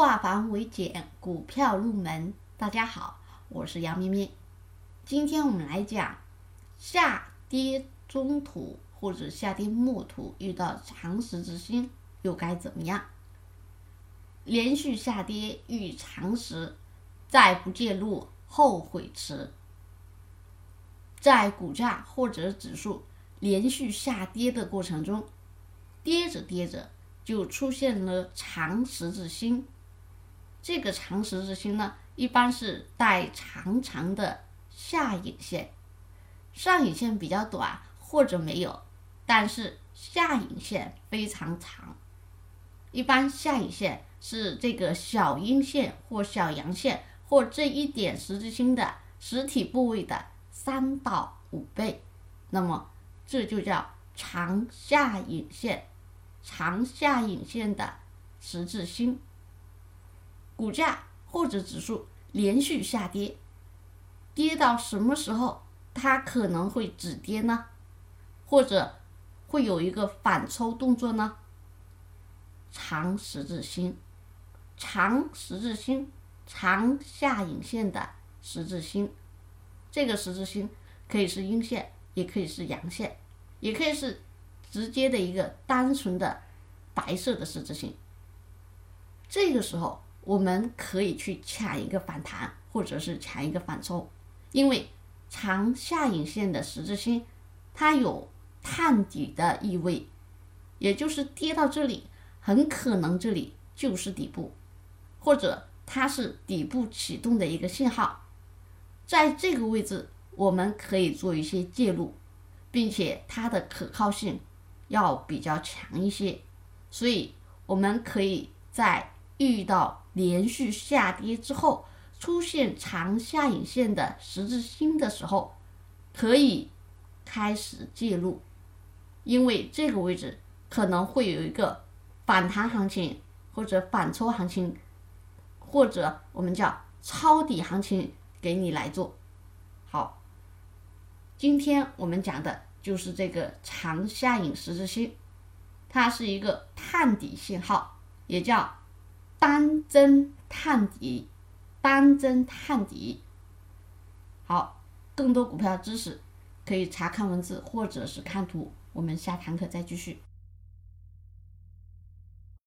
化繁为简，股票入门。大家好，我是杨咩咩。今天我们来讲下跌中途或者下跌末途遇到长十字星又该怎么样？连续下跌遇长时，再不介入后悔迟。在股价或者指数连续下跌的过程中，跌着跌着就出现了长十字星。这个长十字星呢，一般是带长长的下影线，上影线比较短或者没有，但是下影线非常长。一般下影线是这个小阴线或小阳线或这一点十字星的实体部位的三到五倍，那么这就叫长下影线，长下影线的十字星。股价或者指数连续下跌，跌到什么时候它可能会止跌呢？或者会有一个反抽动作呢？长十字星，长十字星，长下影线的十字星，这个十字星可以是阴线，也可以是阳线，也可以是直接的一个单纯的白色的十字星。这个时候。我们可以去抢一个反弹，或者是抢一个反抽，因为长下影线的十字星，它有探底的意味，也就是跌到这里，很可能这里就是底部，或者它是底部启动的一个信号，在这个位置我们可以做一些介入，并且它的可靠性要比较强一些，所以我们可以在遇到。连续下跌之后出现长下影线的十字星的时候，可以开始介入，因为这个位置可能会有一个反弹行情，或者反抽行情，或者我们叫抄底行情给你来做。好，今天我们讲的就是这个长下影十字星，它是一个探底信号，也叫。单针探底，单针探底。好，更多股票知识可以查看文字或者是看图。我们下堂课再继续。